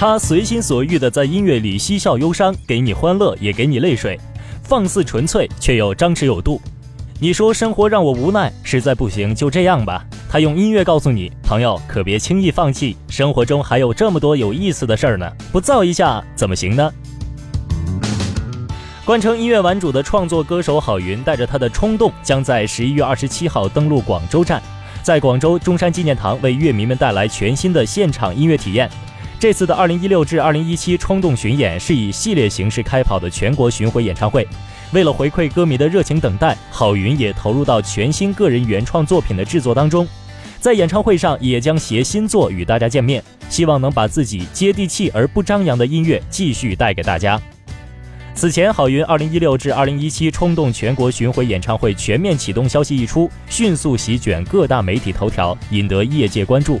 他随心所欲地在音乐里嬉笑忧伤，给你欢乐，也给你泪水，放肆纯粹，却又张弛有度。你说生活让我无奈，实在不行就这样吧。他用音乐告诉你，朋友可别轻易放弃，生活中还有这么多有意思的事儿呢，不造一下怎么行呢？冠称音乐玩主的创作歌手郝云，带着他的冲动，将在十一月二十七号登陆广州站，在广州中山纪念堂为乐迷们带来全新的现场音乐体验。这次的二零一六至二零一七冲动巡演是以系列形式开跑的全国巡回演唱会。为了回馈歌迷的热情等待，郝云也投入到全新个人原创作品的制作当中。在演唱会上也将携新作与大家见面，希望能把自己接地气而不张扬的音乐继续带给大家。此前，郝云二零一六至二零一七冲动全国巡回演唱会全面启动消息一出，迅速席卷各大媒体头条，引得业界关注。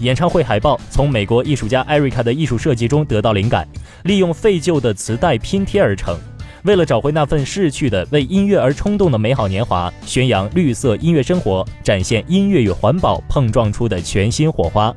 演唱会海报从美国艺术家艾瑞卡的艺术设计中得到灵感，利用废旧的磁带拼贴而成。为了找回那份逝去的为音乐而冲动的美好年华，宣扬绿色音乐生活，展现音乐与环保碰撞出的全新火花。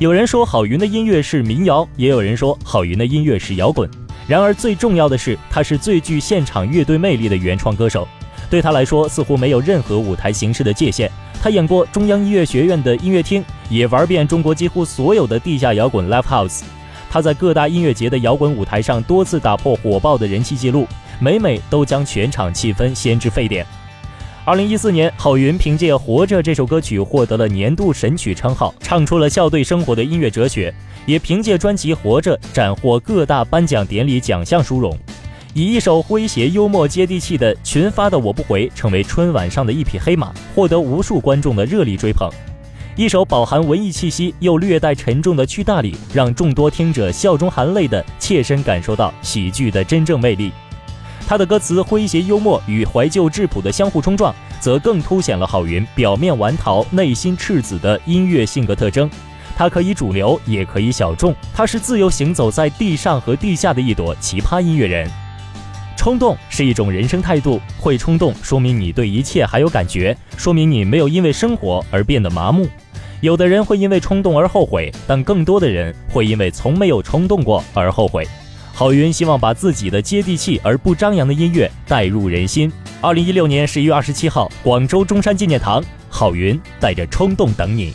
有人说郝云的音乐是民谣，也有人说郝云的音乐是摇滚。然而最重要的是，他是最具现场乐队魅力的原创歌手。对他来说，似乎没有任何舞台形式的界限。他演过中央音乐学院的音乐厅，也玩遍中国几乎所有的地下摇滚 live house。他在各大音乐节的摇滚舞台上多次打破火爆的人气记录，每每都将全场气氛掀至沸点。二零一四年，郝云凭借《活着》这首歌曲获得了年度神曲称号，唱出了笑对生活的音乐哲学，也凭借专辑《活着》斩获各大颁奖典礼奖项殊荣。以一首诙谐幽默、接地气的群发的我不回，成为春晚上的一匹黑马，获得无数观众的热力追捧。一首饱含文艺气息又略带沉重的《去大理》，让众多听者笑中含泪的切身感受到喜剧的真正魅力。他的歌词诙谐幽默与怀旧质朴的相互冲撞，则更凸显了郝云表面顽桃、内心赤子的音乐性格特征。他可以主流，也可以小众，他是自由行走在地上和地下的一朵奇葩音乐人。冲动是一种人生态度，会冲动说明你对一切还有感觉，说明你没有因为生活而变得麻木。有的人会因为冲动而后悔，但更多的人会因为从没有冲动过而后悔。郝云希望把自己的接地气而不张扬的音乐带入人心。二零一六年十一月二十七号，广州中山纪念堂，郝云带着冲动等你。